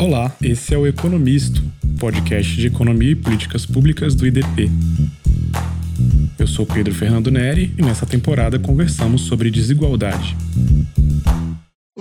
Olá, esse é o Economisto, podcast de economia e políticas públicas do IDP. Eu sou Pedro Fernando Neri e nessa temporada conversamos sobre desigualdade.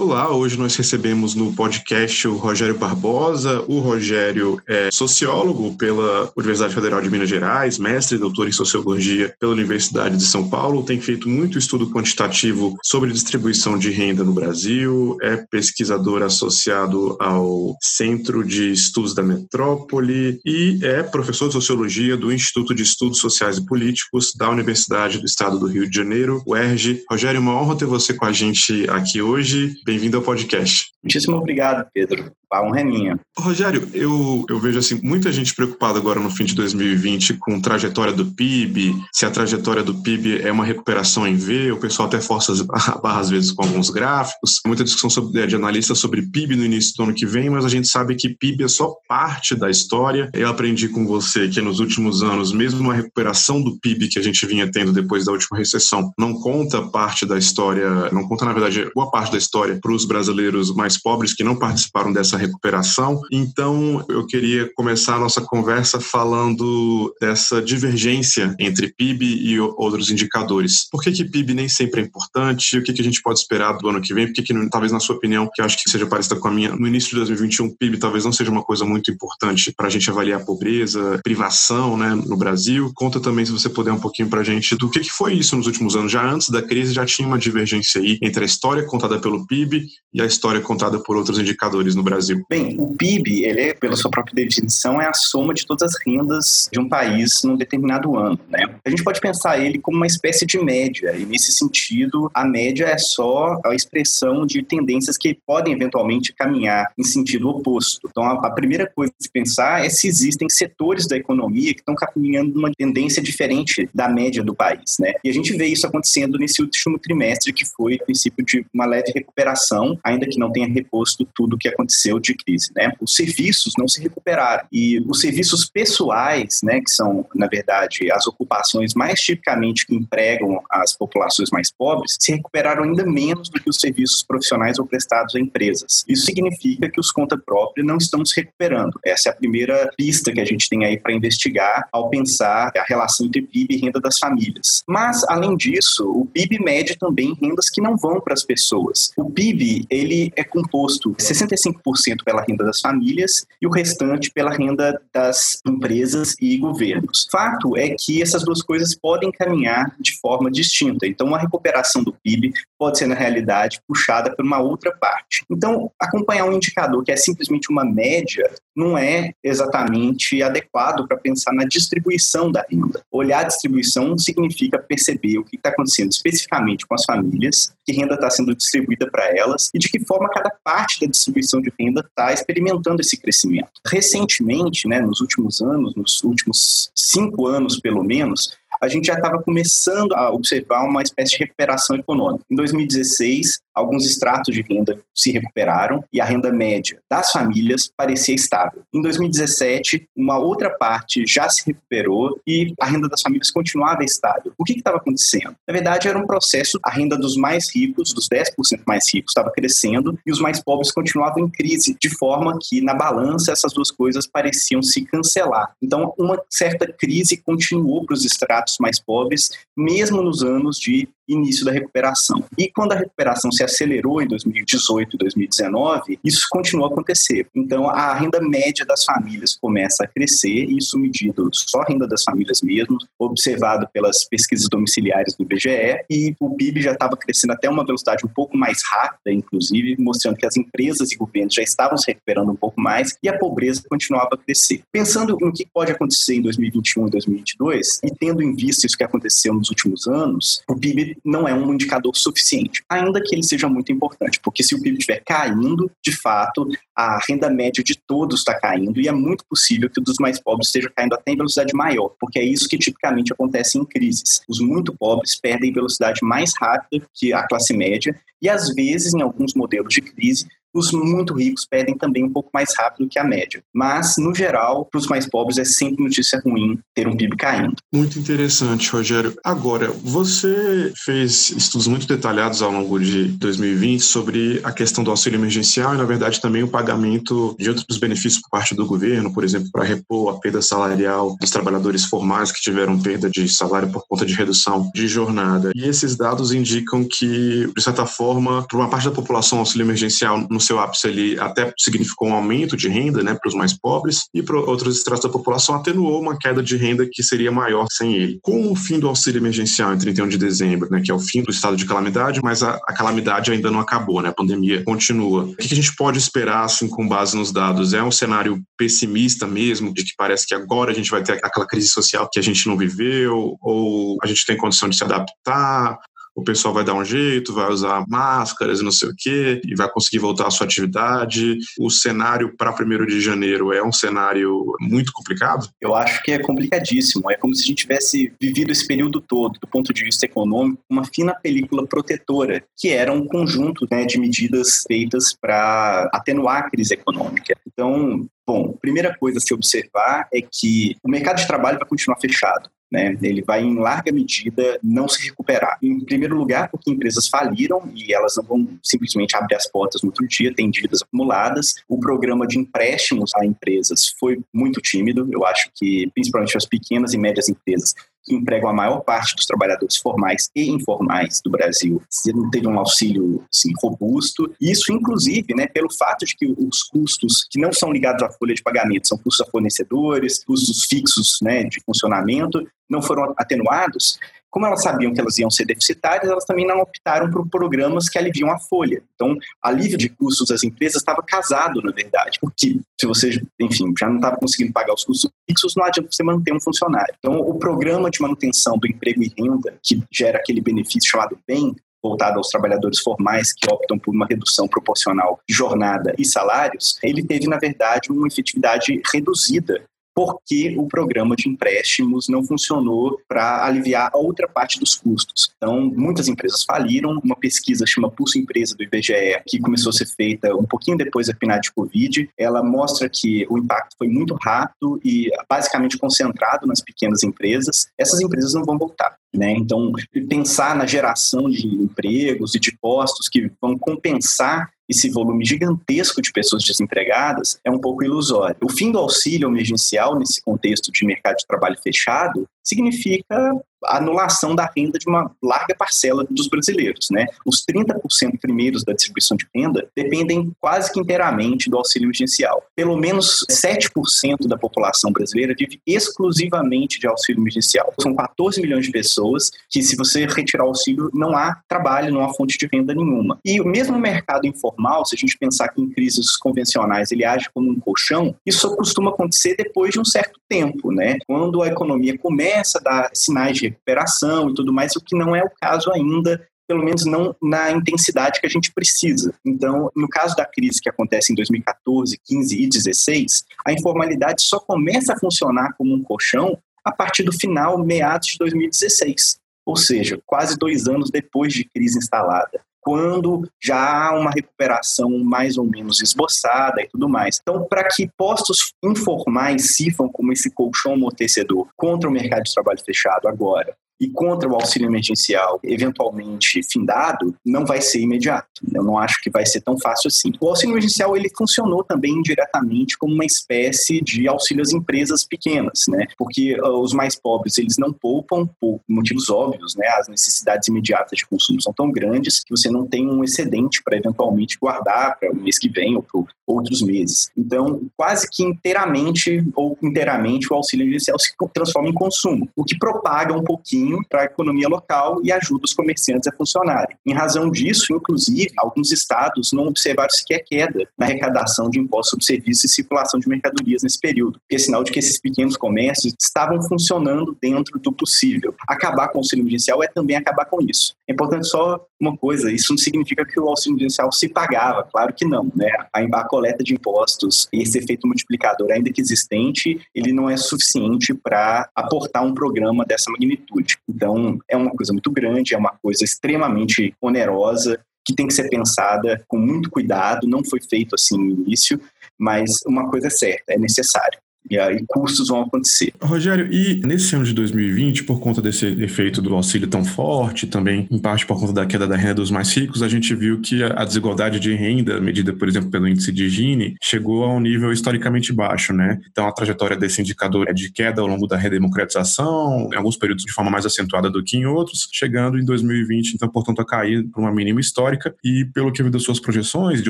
Olá, hoje nós recebemos no podcast o Rogério Barbosa. O Rogério é sociólogo pela Universidade Federal de Minas Gerais, mestre e doutor em sociologia pela Universidade de São Paulo, tem feito muito estudo quantitativo sobre distribuição de renda no Brasil, é pesquisador associado ao Centro de Estudos da Metrópole e é professor de sociologia do Instituto de Estudos Sociais e Políticos da Universidade do Estado do Rio de Janeiro, UERJ. Rogério, uma honra ter você com a gente aqui hoje. Bem-vindo ao podcast. Muitíssimo obrigado, Pedro. A honra é. Rogério, eu, eu vejo assim muita gente preocupada agora no fim de 2020 com a trajetória do PIB, se a trajetória do PIB é uma recuperação em V, o pessoal até força a barra às vezes com alguns gráficos. Muita discussão sobre, de analistas sobre PIB no início do ano que vem, mas a gente sabe que PIB é só parte da história. Eu aprendi com você que nos últimos anos, mesmo uma recuperação do PIB que a gente vinha tendo depois da última recessão, não conta parte da história, não conta, na verdade, boa parte da história para os brasileiros mais pobres que não participaram dessa recuperação. Então, eu queria começar a nossa conversa falando dessa divergência entre PIB e outros indicadores. Por que, que PIB nem sempre é importante? O que, que a gente pode esperar do ano que vem? Por que, que talvez, na sua opinião, que eu acho que seja parecida com a minha, no início de 2021, PIB talvez não seja uma coisa muito importante para a gente avaliar a pobreza, privação né, no Brasil? Conta também, se você puder, um pouquinho para a gente do que, que foi isso nos últimos anos. Já antes da crise, já tinha uma divergência aí entre a história contada pelo PIB PIB e a história contada por outros indicadores no Brasil? Bem, o PIB, ele é, pela sua própria definição, é a soma de todas as rendas de um país num determinado ano, né? A gente pode pensar ele como uma espécie de média, e nesse sentido, a média é só a expressão de tendências que podem eventualmente caminhar em sentido oposto. Então, a, a primeira coisa se pensar é se existem setores da economia que estão caminhando numa tendência diferente da média do país, né? E a gente vê isso acontecendo nesse último trimestre, que foi o princípio de uma leve recuperação, ainda que não tenha reposto tudo o que aconteceu de crise. Né? Os serviços não se recuperaram. E os serviços pessoais, né, que são, na verdade, as ocupações mais tipicamente que empregam as populações mais pobres, se recuperaram ainda menos do que os serviços profissionais ou prestados a empresas. Isso significa que os conta própria não estão se recuperando. Essa é a primeira pista que a gente tem aí para investigar ao pensar a relação entre PIB e renda das famílias. Mas, além disso, o PIB mede também rendas que não vão para as pessoas. O PIB ele é composto 65% pela renda das famílias e o restante pela renda das empresas e governos. Fato é que essas duas coisas podem caminhar de forma distinta. Então, a recuperação do PIB pode ser, na realidade, puxada por uma outra parte. Então, acompanhar um indicador que é simplesmente uma média não é exatamente adequado para pensar na distribuição da renda. Olhar a distribuição significa perceber o que está acontecendo especificamente com as famílias, que renda está sendo distribuída para elas e de que forma cada parte da distribuição de renda está experimentando esse crescimento. Recentemente, né, nos últimos anos, nos últimos cinco anos pelo menos, a gente já estava começando a observar uma espécie de recuperação econômica. Em 2016, alguns estratos de renda se recuperaram e a renda média das famílias parecia estável. Em 2017, uma outra parte já se recuperou e a renda das famílias continuava estável. O que estava acontecendo? Na verdade, era um processo, a renda dos mais ricos, dos 10% mais ricos, estava crescendo e os mais pobres continuavam em crise, de forma que, na balança, essas duas coisas pareciam se cancelar. Então, uma certa crise continuou para os estratos mais pobres, mesmo nos anos de início da recuperação. E quando a recuperação se acelerou em 2018 e 2019, isso continuou a acontecer. Então, a renda média das famílias começa a crescer, isso medido só a renda das famílias mesmo, observado pelas pesquisas domiciliares do IBGE, e o PIB já estava crescendo até uma velocidade um pouco mais rápida, inclusive, mostrando que as empresas e governos já estavam se recuperando um pouco mais e a pobreza continuava a crescer. Pensando no que pode acontecer em 2021 e 2022, e tendo em vista isso que aconteceu nos últimos anos, o PIB não é um indicador suficiente, ainda que ele seja muito importante, porque se o PIB estiver caindo, de fato, a renda média de todos está caindo e é muito possível que o dos mais pobres esteja caindo até em velocidade maior, porque é isso que tipicamente acontece em crises. Os muito pobres perdem velocidade mais rápida que a classe média e, às vezes, em alguns modelos de crise, Os muito ricos pedem também um pouco mais rápido que a média. Mas, no geral, para os mais pobres é sempre notícia ruim ter um PIB caindo. Muito interessante, Rogério. Agora, você fez estudos muito detalhados ao longo de 2020 sobre a questão do auxílio emergencial e, na verdade, também o pagamento de outros benefícios por parte do governo, por exemplo, para repor a perda salarial dos trabalhadores formais que tiveram perda de salário por conta de redução de jornada. E esses dados indicam que, de certa forma, para uma parte da população, o auxílio emergencial no seu ápice ali até significou um aumento de renda né, para os mais pobres e para outros estratos da população atenuou uma queda de renda que seria maior sem ele. Com o fim do auxílio emergencial em 31 de dezembro, né, que é o fim do estado de calamidade, mas a, a calamidade ainda não acabou, né, a pandemia continua. O que a gente pode esperar assim, com base nos dados? É um cenário pessimista mesmo, de que parece que agora a gente vai ter aquela crise social que a gente não viveu, ou a gente tem condição de se adaptar? O pessoal vai dar um jeito, vai usar máscaras e não sei o quê, e vai conseguir voltar à sua atividade. O cenário para 1 de janeiro é um cenário muito complicado? Eu acho que é complicadíssimo. É como se a gente tivesse vivido esse período todo, do ponto de vista econômico, uma fina película protetora, que era um conjunto né, de medidas feitas para atenuar a crise econômica. Então, Bom, primeira coisa a se observar é que o mercado de trabalho vai continuar fechado. Né? Ele vai, em larga medida, não se recuperar. Em primeiro lugar, porque empresas faliram e elas não vão simplesmente abrir as portas no outro dia, têm dívidas acumuladas. O programa de empréstimos a empresas foi muito tímido. Eu acho que, principalmente as pequenas e médias empresas, que empregam a maior parte dos trabalhadores formais e informais do Brasil, se não teve um auxílio assim, robusto. Isso, inclusive, né, pelo fato de que os custos que não são ligados à folha de pagamento, são custos a fornecedores, custos fixos né, de funcionamento, não foram atenuados, como elas sabiam que elas iam ser deficitárias, elas também não optaram por programas que aliviam a folha. Então, alívio de custos das empresas estava casado, na verdade, porque se você, enfim, já não estava conseguindo pagar os custos fixos, não adianta você manter um funcionário. Então, o programa de manutenção do emprego e renda, que gera aquele benefício chamado BEM, voltado aos trabalhadores formais que optam por uma redução proporcional de jornada e salários, ele teve, na verdade, uma efetividade reduzida porque o programa de empréstimos não funcionou para aliviar a outra parte dos custos. Então, muitas empresas faliram. Uma pesquisa chama Pulso Empresa do IBGE, que começou a ser feita um pouquinho depois da PNAD de Covid, ela mostra que o impacto foi muito rápido e basicamente concentrado nas pequenas empresas. Essas empresas não vão voltar. Né? Então, pensar na geração de empregos e de postos que vão compensar esse volume gigantesco de pessoas desempregadas é um pouco ilusório. O fim do auxílio emergencial nesse contexto de mercado de trabalho fechado significa a anulação da renda de uma larga parcela dos brasileiros. Né? Os 30% primeiros da distribuição de renda dependem quase que inteiramente do auxílio emergencial. Pelo menos 7% da população brasileira vive exclusivamente de auxílio emergencial. São 14 milhões de pessoas que, se você retirar o auxílio, não há trabalho, não há fonte de renda nenhuma. E o mesmo mercado informal, se a gente pensar que em crises convencionais ele age como um colchão, isso costuma acontecer depois de um certo tempo, né? Quando a economia começa a dar sinais de recuperação e tudo mais, o que não é o caso ainda pelo menos não na intensidade que a gente precisa. Então, no caso da crise que acontece em 2014, 15 e 16, a informalidade só começa a funcionar como um colchão a partir do final, meados de 2016. Ou seja, quase dois anos depois de crise instalada quando já há uma recuperação mais ou menos esboçada e tudo mais. Então, para que postos informais sirvam como esse colchão amortecedor contra o mercado de trabalho fechado agora, e contra o auxílio emergencial eventualmente findado, não vai ser imediato. Eu não acho que vai ser tão fácil assim. O auxílio emergencial ele funcionou também indiretamente como uma espécie de auxílio às empresas pequenas, né? Porque uh, os mais pobres eles não poupam por motivos óbvios, né? As necessidades imediatas de consumo são tão grandes que você não tem um excedente para eventualmente guardar para o mês que vem ou para outros meses. Então, quase que inteiramente ou inteiramente o auxílio emergencial se transforma em consumo, o que propaga um pouquinho para a economia local e ajuda os comerciantes a funcionarem. Em razão disso, inclusive, alguns estados não observaram sequer queda na arrecadação de impostos sobre serviços e circulação de mercadorias nesse período, que é sinal de que esses pequenos comércios estavam funcionando dentro do possível. Acabar com o auxílio emergencial é também acabar com isso. É importante só uma coisa, isso não significa que o auxílio emergencial se pagava, claro que não, né? A, coleta de impostos, esse efeito multiplicador ainda que existente, ele não é suficiente para aportar um programa dessa magnitude. Então, é uma coisa muito grande, é uma coisa extremamente onerosa, que tem que ser pensada com muito cuidado, não foi feito assim no início, mas uma coisa é certa, é necessário e aí custos vão acontecer. Rogério, e nesse ano de 2020, por conta desse efeito do auxílio tão forte, também em parte por conta da queda da renda dos mais ricos, a gente viu que a desigualdade de renda, medida, por exemplo, pelo índice de Gini, chegou a um nível historicamente baixo, né? Então a trajetória desse indicador é de queda ao longo da redemocratização, em alguns períodos de forma mais acentuada do que em outros, chegando em 2020, então, portanto, a cair para uma mínima histórica. E pelo que eu vi das suas projeções, de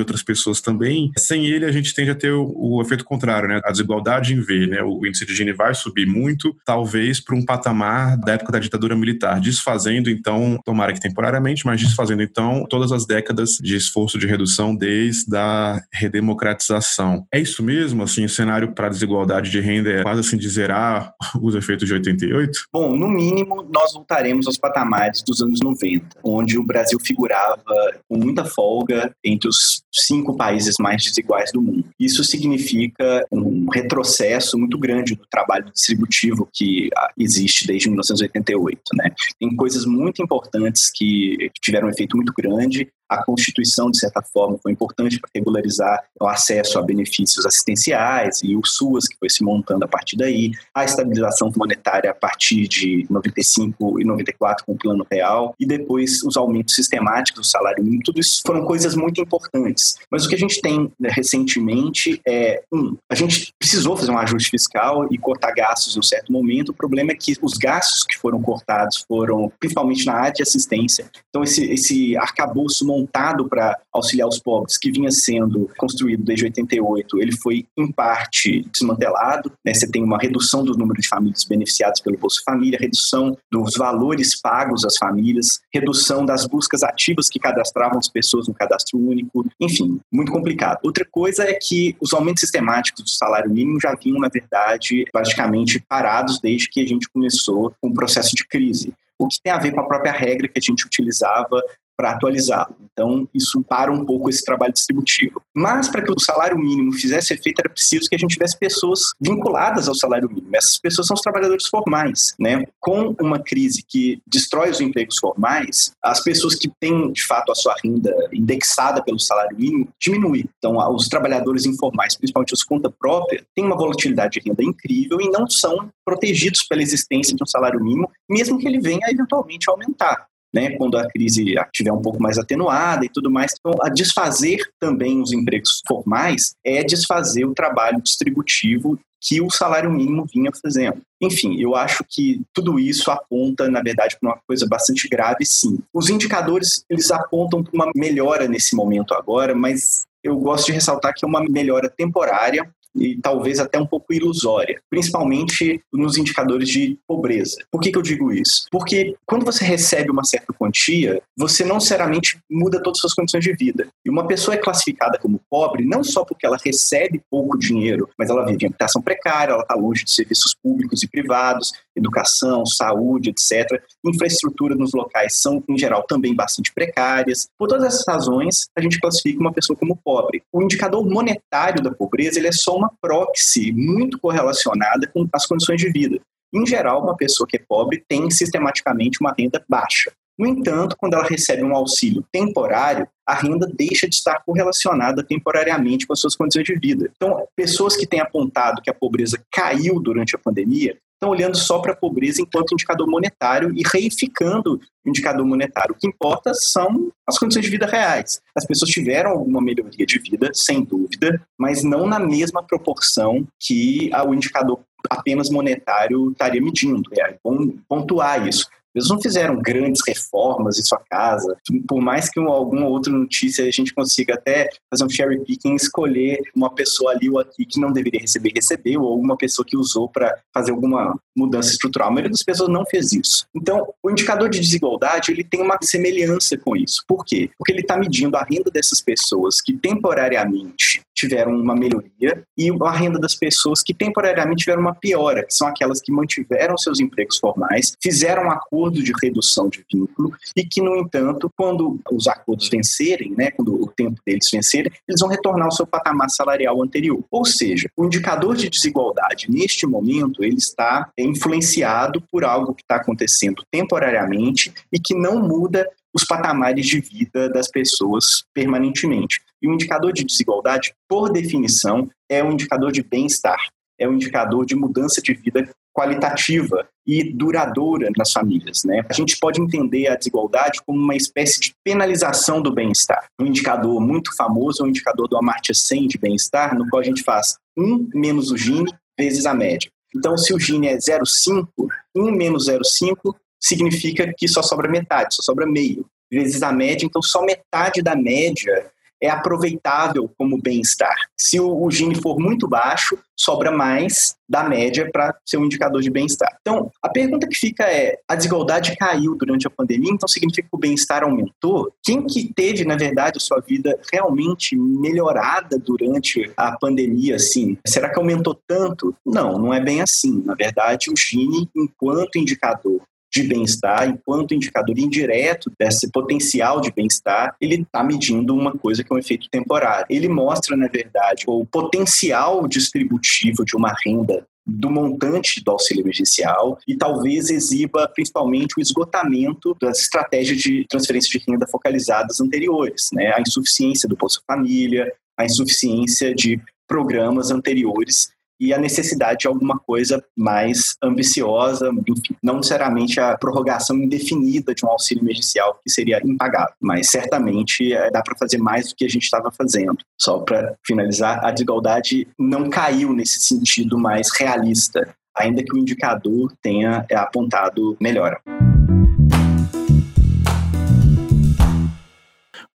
outras pessoas também, sem ele a gente tende a ter o, o efeito contrário, né? A desigualdade né? O índice de Gini vai subir muito, talvez para um patamar da época da ditadura militar, desfazendo então, tomara que temporariamente, mas desfazendo então todas as décadas de esforço de redução desde a redemocratização. É isso mesmo, assim, o cenário para a desigualdade de renda é quase assim de zerar os efeitos de 88? Bom, no mínimo nós voltaremos aos patamares dos anos 90, onde o Brasil figurava com muita folga entre os cinco países mais desiguais do mundo. Isso significa um retrocesso processo muito grande do trabalho distributivo que ah, existe desde 1988. Né? Tem coisas muito importantes que tiveram um efeito muito grande a Constituição, de certa forma, foi importante para regularizar o acesso a benefícios assistenciais e o SUAS, que foi se montando a partir daí, a estabilização monetária a partir de 95 e 94 com o Plano Real, e depois os aumentos sistemáticos do salário mínimo. Tudo isso foram coisas muito importantes. Mas o que a gente tem né, recentemente é, um, a gente precisou fazer um ajuste fiscal e cortar gastos em um certo momento. O problema é que os gastos que foram cortados foram principalmente na área de assistência. Então, esse, esse arcabouço montado para auxiliar os pobres, que vinha sendo construído desde 88, ele foi em parte desmantelado. Né? Você tem uma redução do número de famílias beneficiadas pelo Bolsa Família, redução dos valores pagos às famílias, redução das buscas ativas que cadastravam as pessoas no cadastro único, enfim, muito complicado. Outra coisa é que os aumentos sistemáticos do salário mínimo já vinham, na verdade, praticamente parados desde que a gente começou com o processo de crise o que tem a ver com a própria regra que a gente utilizava para atualizá-lo. Então, isso para um pouco esse trabalho distributivo. Mas, para que o salário mínimo fizesse efeito, era preciso que a gente tivesse pessoas vinculadas ao salário mínimo. Essas pessoas são os trabalhadores formais. Né? Com uma crise que destrói os empregos formais, as pessoas que têm, de fato, a sua renda indexada pelo salário mínimo diminui. Então, os trabalhadores informais, principalmente os conta própria, têm uma volatilidade de renda incrível e não são protegidos pela existência de um salário mínimo, mesmo que ele venha eventualmente a aumentar né, quando a crise estiver um pouco mais atenuada e tudo mais. Então, a desfazer também os empregos formais é desfazer o trabalho distributivo que o salário mínimo vinha fazendo. Enfim, eu acho que tudo isso aponta, na verdade, para uma coisa bastante grave, sim. Os indicadores, eles apontam para uma melhora nesse momento agora, mas eu gosto de ressaltar que é uma melhora temporária e talvez até um pouco ilusória, principalmente nos indicadores de pobreza. Por que, que eu digo isso? Porque quando você recebe uma certa quantia, você não necessariamente muda todas as suas condições de vida. E uma pessoa é classificada como pobre não só porque ela recebe pouco dinheiro, mas ela vive em habitação precária, ela está longe de serviços públicos e privados, educação, saúde, etc. Infraestrutura nos locais são, em geral, também bastante precárias. Por todas essas razões, a gente classifica uma pessoa como pobre. O indicador monetário da pobreza ele é só uma proxy muito correlacionada com as condições de vida. Em geral, uma pessoa que é pobre tem sistematicamente uma renda baixa. No entanto, quando ela recebe um auxílio temporário, a renda deixa de estar correlacionada temporariamente com as suas condições de vida. Então, pessoas que têm apontado que a pobreza caiu durante a pandemia estão olhando só para a pobreza enquanto indicador monetário e reificando o indicador monetário. O que importa são as condições de vida reais. As pessoas tiveram alguma melhoria de vida, sem dúvida, mas não na mesma proporção que o indicador apenas monetário estaria medindo. É bom pontuar isso. Eles não fizeram grandes reformas em sua casa. Por mais que alguma outra notícia a gente consiga até fazer um cherry picking, escolher uma pessoa ali ou aqui que não deveria receber, recebeu, ou alguma pessoa que usou para fazer alguma mudança estrutural. A maioria das pessoas não fez isso. Então, o indicador de desigualdade ele tem uma semelhança com isso. Por quê? Porque ele está medindo a renda dessas pessoas que temporariamente tiveram uma melhoria e a renda das pessoas que temporariamente tiveram uma piora, que são aquelas que mantiveram seus empregos formais, fizeram um acordo de redução de vínculo e que, no entanto, quando os acordos vencerem, né, quando o tempo deles vencerem, eles vão retornar ao seu patamar salarial anterior. Ou seja, o indicador de desigualdade neste momento ele está influenciado por algo que está acontecendo temporariamente e que não muda os patamares de vida das pessoas permanentemente. E o indicador de desigualdade, por definição, é um indicador de bem-estar, é um indicador de mudança de vida qualitativa e duradoura nas famílias. Né? A gente pode entender a desigualdade como uma espécie de penalização do bem-estar. Um indicador muito famoso é o indicador do Amartya Sen de bem-estar, no qual a gente faz 1 menos o Gini vezes a média. Então, se o Gini é 0,5, 1 menos 0,5 significa que só sobra metade, só sobra meio, vezes a média, então só metade da média é aproveitável como bem-estar. Se o, o Gini for muito baixo, sobra mais da média para ser um indicador de bem-estar. Então, a pergunta que fica é: a desigualdade caiu durante a pandemia, então significa que o bem-estar aumentou? Quem que teve, na verdade, a sua vida realmente melhorada durante a pandemia, assim? Será que aumentou tanto? Não, não é bem assim. Na verdade, o Gini, enquanto indicador de bem-estar, enquanto indicador indireto desse potencial de bem-estar, ele está medindo uma coisa que é um efeito temporário. Ele mostra, na verdade, o potencial distributivo de uma renda do montante do auxílio emergencial e talvez exiba principalmente o esgotamento das estratégias de transferência de renda focalizadas anteriores, né? A insuficiência do Bolsa Família, a insuficiência de programas anteriores e a necessidade de alguma coisa mais ambiciosa, enfim, não necessariamente a prorrogação indefinida de um auxílio emergencial que seria impagável, mas certamente é, dá para fazer mais do que a gente estava fazendo. Só para finalizar, a desigualdade não caiu nesse sentido mais realista, ainda que o indicador tenha apontado melhora.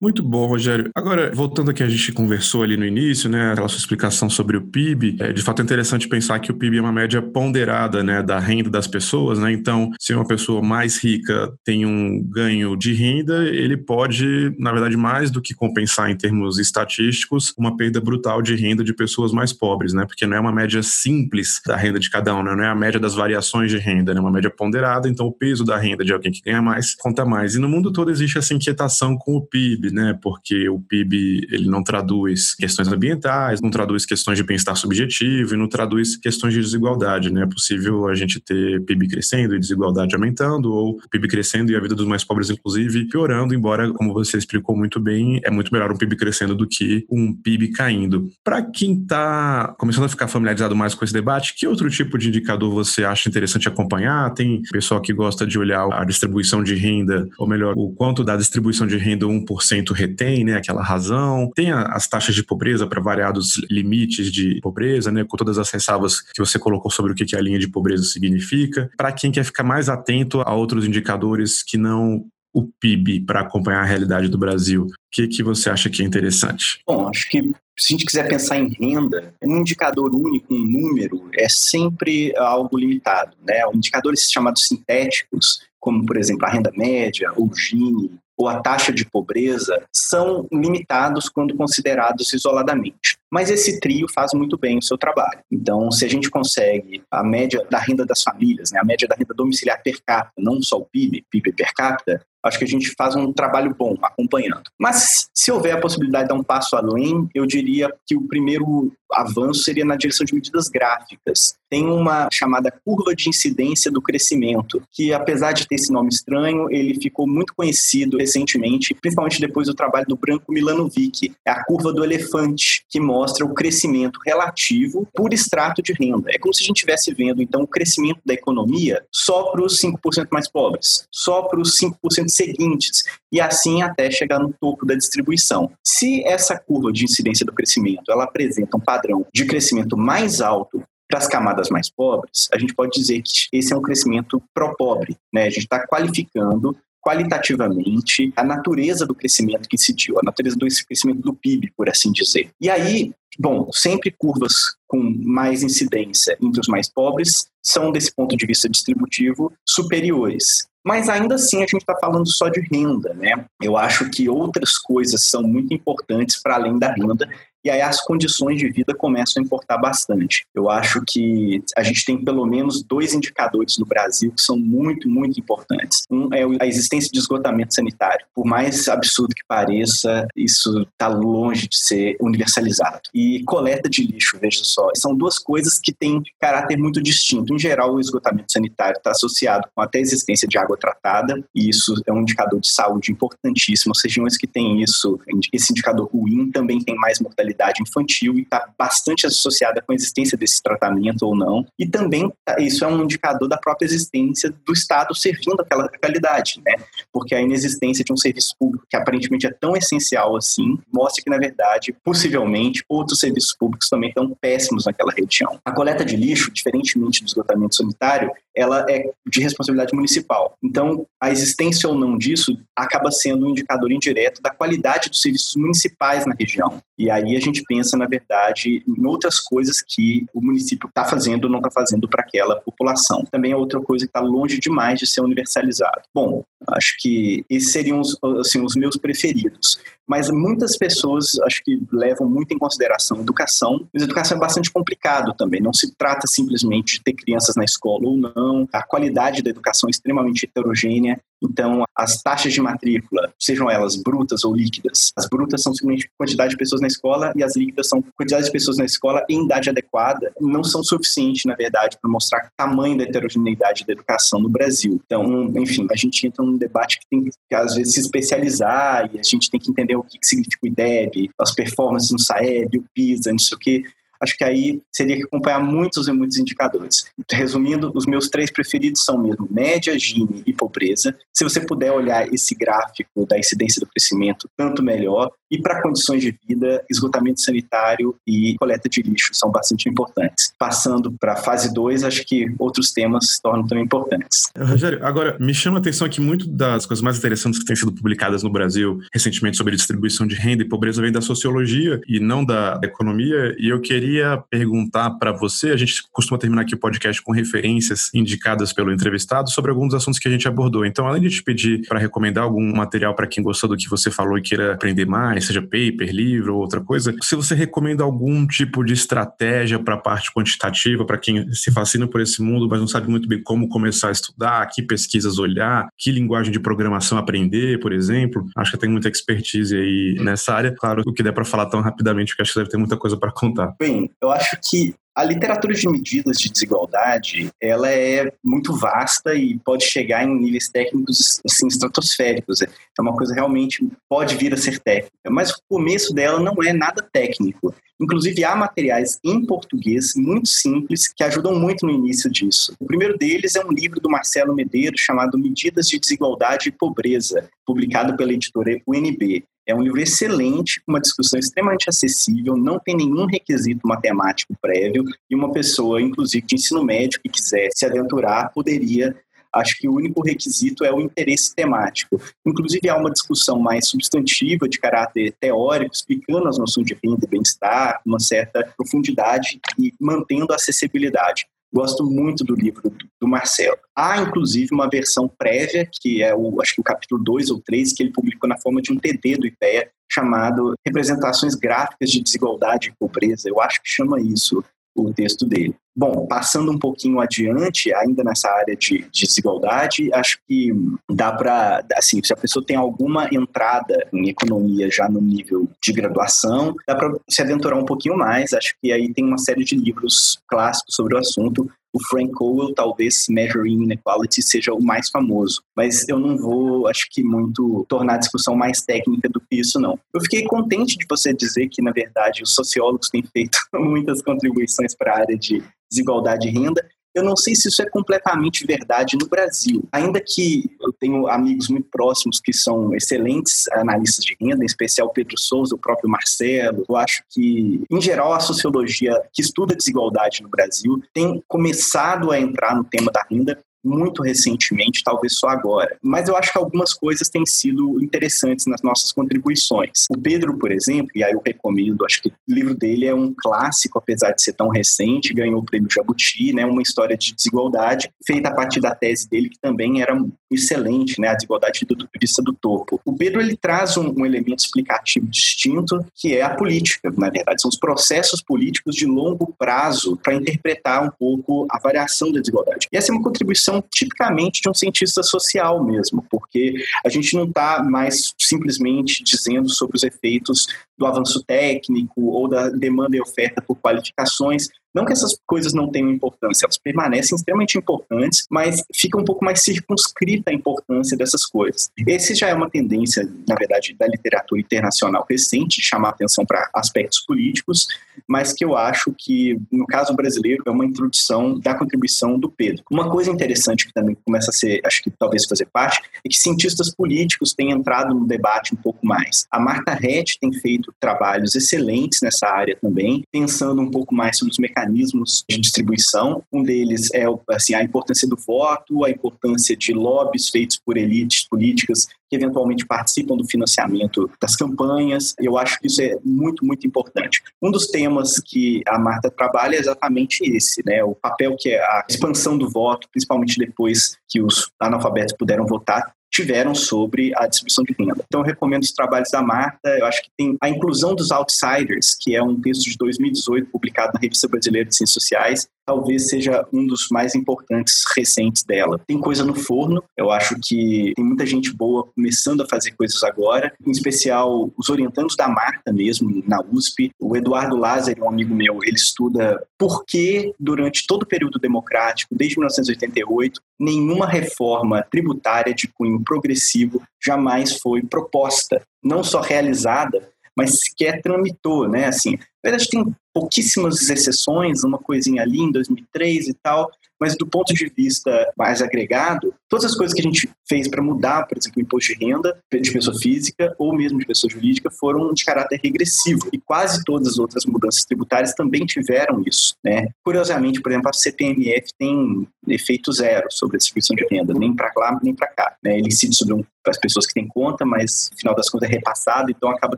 Muito bom, Rogério. Agora, voltando aqui, a gente conversou ali no início, né, aquela sua explicação sobre o PIB. É, de fato, é interessante pensar que o PIB é uma média ponderada, né, da renda das pessoas, né? Então, se uma pessoa mais rica tem um ganho de renda, ele pode, na verdade, mais do que compensar em termos estatísticos, uma perda brutal de renda de pessoas mais pobres, né? Porque não é uma média simples da renda de cada um, né? não é a média das variações de renda, né? É uma média ponderada, então o peso da renda de alguém que ganha mais conta mais. E no mundo todo existe essa inquietação com o PIB, PIB, né? Porque o PIB ele não traduz questões ambientais, não traduz questões de bem-estar subjetivo e não traduz questões de desigualdade, né? É possível a gente ter PIB crescendo e desigualdade aumentando, ou PIB crescendo e a vida dos mais pobres, inclusive, piorando, embora, como você explicou muito bem, é muito melhor um PIB crescendo do que um PIB caindo. Para quem está começando a ficar familiarizado mais com esse debate, que outro tipo de indicador você acha interessante acompanhar? Tem pessoal que gosta de olhar a distribuição de renda, ou melhor, o quanto da distribuição de renda 1% retém, né, aquela razão. Tem as taxas de pobreza para variados limites de pobreza, né, com todas as ressalvas que você colocou sobre o que a linha de pobreza significa. Para quem quer ficar mais atento a outros indicadores que não o PIB para acompanhar a realidade do Brasil? O que, que você acha que é interessante? Bom, acho que se a gente quiser pensar em renda, um indicador único, um número, é sempre algo limitado. Né? Indicadores chamados sintéticos, como, por exemplo, a renda média, ou Gini, ou a taxa de pobreza são limitados quando considerados isoladamente. Mas esse trio faz muito bem o seu trabalho. Então, se a gente consegue a média da renda das famílias, né, a média da renda domiciliar per capita, não só o PIB, PIB per capita, acho que a gente faz um trabalho bom acompanhando. Mas se houver a possibilidade de dar um passo além, eu diria que o primeiro avanço seria na direção de medidas gráficas. Tem uma chamada curva de incidência do crescimento, que apesar de ter esse nome estranho, ele ficou muito conhecido recentemente, principalmente depois do trabalho do Branco Milanovic. É a curva do elefante, que mostra o crescimento relativo por extrato de renda. É como se a gente estivesse vendo, então, o crescimento da economia só para os 5% mais pobres, só para os 5% seguintes, e assim até chegar no topo da distribuição. Se essa curva de incidência do crescimento ela apresenta um padrão de crescimento mais alto para as camadas mais pobres, a gente pode dizer que esse é um crescimento pró-pobre. Né? A gente está qualificando qualitativamente a natureza do crescimento que incidiu, a natureza do crescimento do PIB, por assim dizer. E aí, bom, sempre curvas com mais incidência entre os mais pobres são, desse ponto de vista distributivo, superiores. Mas ainda assim a gente está falando só de renda, né? Eu acho que outras coisas são muito importantes para além da renda e aí as condições de vida começam a importar bastante. Eu acho que a gente tem pelo menos dois indicadores no Brasil que são muito, muito importantes. Um é a existência de esgotamento sanitário. Por mais absurdo que pareça, isso está longe de ser universalizado. E coleta de lixo, veja só, são duas coisas que têm caráter muito distinto. Em geral, o esgotamento sanitário está associado com até a existência de água tratada, e isso é um indicador de saúde importantíssimo. As regiões que têm isso, esse indicador ruim, também tem mais mortalidade infantil e está bastante associada com a existência desse tratamento ou não. E também tá, isso é um indicador da própria existência do Estado servindo aquela qualidade, né? Porque a inexistência de um serviço público que aparentemente é tão essencial assim, mostra que, na verdade, possivelmente, outros serviços públicos também estão péssimos naquela região. A coleta de lixo, diferentemente do esgotamento sanitário, ela é de responsabilidade municipal. Então, a existência ou não disso acaba sendo um indicador indireto da qualidade dos serviços municipais na região. E aí a gente pensa, na verdade, em outras coisas que o município está fazendo ou não está fazendo para aquela população. Também é outra coisa que está longe demais de ser universalizado. Bom, acho que esses seriam os, assim, os meus preferidos. Mas muitas pessoas acho que levam muito em consideração educação, mas educação é bastante complicado também. Não se trata simplesmente de ter crianças na escola ou não. A qualidade da educação é extremamente heterogênea. Então, as taxas de matrícula, sejam elas brutas ou líquidas, as brutas são simplesmente quantidade de pessoas na escola e as líquidas são quantidade de pessoas na escola em idade adequada, não são suficientes, na verdade, para mostrar o tamanho da heterogeneidade da educação no Brasil. Então, enfim, a gente entra num debate que tem que, às vezes, se especializar e a gente tem que entender o que significa o IDEB, as performances no SAEB, o PISA, não sei o que acho que aí seria que acompanhar muitos e muitos indicadores. Resumindo, os meus três preferidos são mesmo média, Gini e pobreza. Se você puder olhar esse gráfico da incidência do crescimento, tanto melhor. E para condições de vida, esgotamento sanitário e coleta de lixo são bastante importantes. Passando para a fase 2, acho que outros temas se tornam também importantes. Rogério, agora, me chama a atenção que muito das coisas mais interessantes que têm sido publicadas no Brasil recentemente sobre distribuição de renda e pobreza vem da sociologia e não da economia. E eu queria perguntar para você, a gente costuma terminar aqui o podcast com referências indicadas pelo entrevistado sobre alguns assuntos que a gente abordou. Então, além de te pedir para recomendar algum material para quem gostou do que você falou e queira aprender mais, seja paper, livro ou outra coisa, se você recomenda algum tipo de estratégia para a parte quantitativa, para quem se fascina por esse mundo, mas não sabe muito bem como começar a estudar, que pesquisas olhar, que linguagem de programação aprender, por exemplo. Acho que tem muita expertise aí nessa área. Claro, o que der para falar tão rapidamente, porque acho que deve ter muita coisa para contar. Bem, eu acho que a literatura de medidas de desigualdade, ela é muito vasta e pode chegar em níveis técnicos assim estratosféricos. É uma coisa realmente pode vir a ser técnica, mas o começo dela não é nada técnico. Inclusive há materiais em português muito simples que ajudam muito no início disso. O primeiro deles é um livro do Marcelo Medeiros chamado Medidas de Desigualdade e Pobreza, publicado pela editora UNB. É um livro excelente, uma discussão extremamente acessível, não tem nenhum requisito matemático prévio, e uma pessoa, inclusive de ensino médio, que quiser se aventurar, poderia. Acho que o único requisito é o interesse temático. Inclusive, há uma discussão mais substantiva, de caráter teórico, explicando as noções de renda e bem-estar, uma certa profundidade e mantendo a acessibilidade. Gosto muito do livro do Marcelo. Há, inclusive, uma versão prévia, que é o, acho que o capítulo 2 ou 3, que ele publicou na forma de um TD do IPEA, chamado Representações Gráficas de Desigualdade e Pobreza. Eu acho que chama isso o texto dele. Bom, passando um pouquinho adiante, ainda nessa área de, de desigualdade, acho que dá para, assim, se a pessoa tem alguma entrada em economia já no nível de graduação, dá para se aventurar um pouquinho mais. Acho que aí tem uma série de livros clássicos sobre o assunto o Frank Cowell, talvez Measuring Inequality seja o mais famoso. Mas eu não vou, acho que, muito tornar a discussão mais técnica do que isso, não. Eu fiquei contente de você dizer que, na verdade, os sociólogos têm feito muitas contribuições para a área de desigualdade e renda. Eu não sei se isso é completamente verdade no Brasil. Ainda que eu tenho amigos muito próximos que são excelentes analistas de renda, em especial Pedro Souza, o próprio Marcelo. Eu acho que, em geral, a sociologia que estuda desigualdade no Brasil tem começado a entrar no tema da renda muito recentemente, talvez só agora. Mas eu acho que algumas coisas têm sido interessantes nas nossas contribuições. O Pedro, por exemplo, e aí eu recomendo, acho que o livro dele é um clássico, apesar de ser tão recente, ganhou o prêmio Jabuti, né, uma história de desigualdade, feita a partir da tese dele, que também era excelente, né, a desigualdade do, vista do topo. O Pedro ele traz um, um, elemento explicativo distinto, que é a política, na verdade, são os processos políticos de longo prazo para interpretar um pouco a variação da desigualdade. E essa é uma contribuição tipicamente de um cientista social mesmo, porque a gente não está mais simplesmente dizendo sobre os efeitos do avanço técnico ou da demanda e oferta por qualificações, não que essas coisas não tenham importância, elas permanecem extremamente importantes, mas fica um pouco mais circunscrita a importância dessas coisas. Esse já é uma tendência, na verdade, da literatura internacional recente, de chamar atenção para aspectos políticos, mas que eu acho que, no caso brasileiro, é uma introdução da contribuição do Pedro. Uma coisa interessante que também começa a ser, acho que talvez fazer parte, é que cientistas políticos têm entrado no debate um pouco mais. A Marta Rett tem feito trabalhos excelentes nessa área também, pensando um pouco mais sobre os mecanismos de distribuição. Um deles é assim, a importância do voto, a importância de lobbies feitos por elites políticas que eventualmente participam do financiamento das campanhas. Eu acho que isso é muito, muito importante. Um dos temas que a Marta trabalha é exatamente esse, né? O papel que é a expansão do voto, principalmente depois que os analfabetos puderam votar, tiveram sobre a distribuição de renda. Então, eu recomendo os trabalhos da Marta. Eu acho que tem a inclusão dos outsiders, que é um texto de 2018 publicado na Revista Brasileira de Ciências Sociais, talvez seja um dos mais importantes recentes dela. Tem coisa no forno, eu acho que tem muita gente boa começando a fazer coisas agora, em especial os orientandos da Marta mesmo, na USP. O Eduardo Lázaro, um amigo meu, ele estuda por que durante todo o período democrático, desde 1988, nenhuma reforma tributária de cunho progressivo jamais foi proposta, não só realizada, mas sequer tramitou, né? Assim, na verdade tem pouquíssimas exceções, uma coisinha ali em 2003 e tal, mas do ponto de vista mais agregado, todas as coisas que a gente fez para mudar, por exemplo, o imposto de renda de pessoa física ou mesmo de pessoa jurídica foram de caráter regressivo e quase todas as outras mudanças tributárias também tiveram isso, né? Curiosamente, por exemplo, a CPMF tem efeito zero sobre a distribuição de renda, nem para lá nem para cá, né? Ele incide sobre um, as pessoas que têm conta, mas no final das contas é repassado, então acaba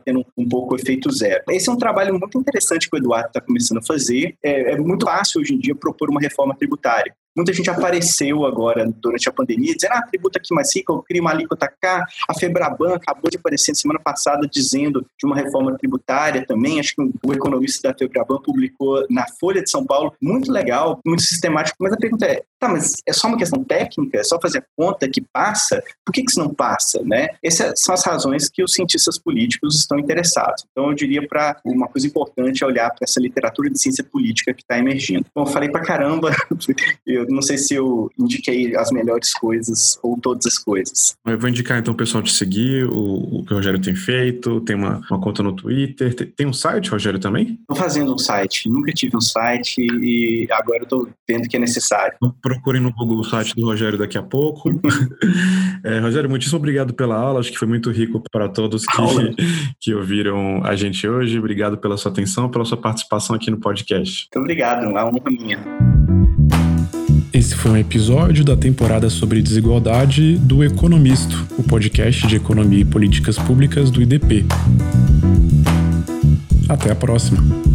tendo um, pouco efeito zero. Esse é um trabalho muito interessante que o Eduardo está começando a fazer. É, é muito fácil hoje em dia propor uma reforma tributária. Muita gente apareceu agora durante a pandemia dizendo, ah, tributa aqui mais rico, eu crio uma alíquota cá. A Febraban acabou de aparecer semana passada dizendo de uma reforma tributária também. Acho que o economista da Febraban publicou na Folha de São Paulo, muito legal, muito sistemático. Mas a pergunta é, tá, mas é só uma questão técnica? É só fazer a conta que passa? Por que, que isso não passa, né? Essas são as razões que os cientistas políticos estão interessados. Então, eu diria para uma coisa importante é olhar para essa literatura de ciência política que está emergindo. Bom, eu falei para caramba, eu não sei se eu indiquei as melhores coisas ou todas as coisas. Eu vou indicar então o pessoal te seguir, o, o que o Rogério tem feito, tem uma, uma conta no Twitter, tem, tem um site, Rogério, também? Estou fazendo um site, nunca tive um site e agora estou vendo que é necessário. Então, procurem no Google o site do Rogério daqui a pouco. é, Rogério, muitíssimo obrigado pela aula, acho que foi muito rico para todos que, que ouviram a gente hoje. Obrigado pela sua atenção, pela sua participação aqui no podcast. Muito obrigado, é uma honra minha. Esse foi um episódio da temporada sobre desigualdade do Economisto, o podcast de economia e políticas públicas do IDP. Até a próxima.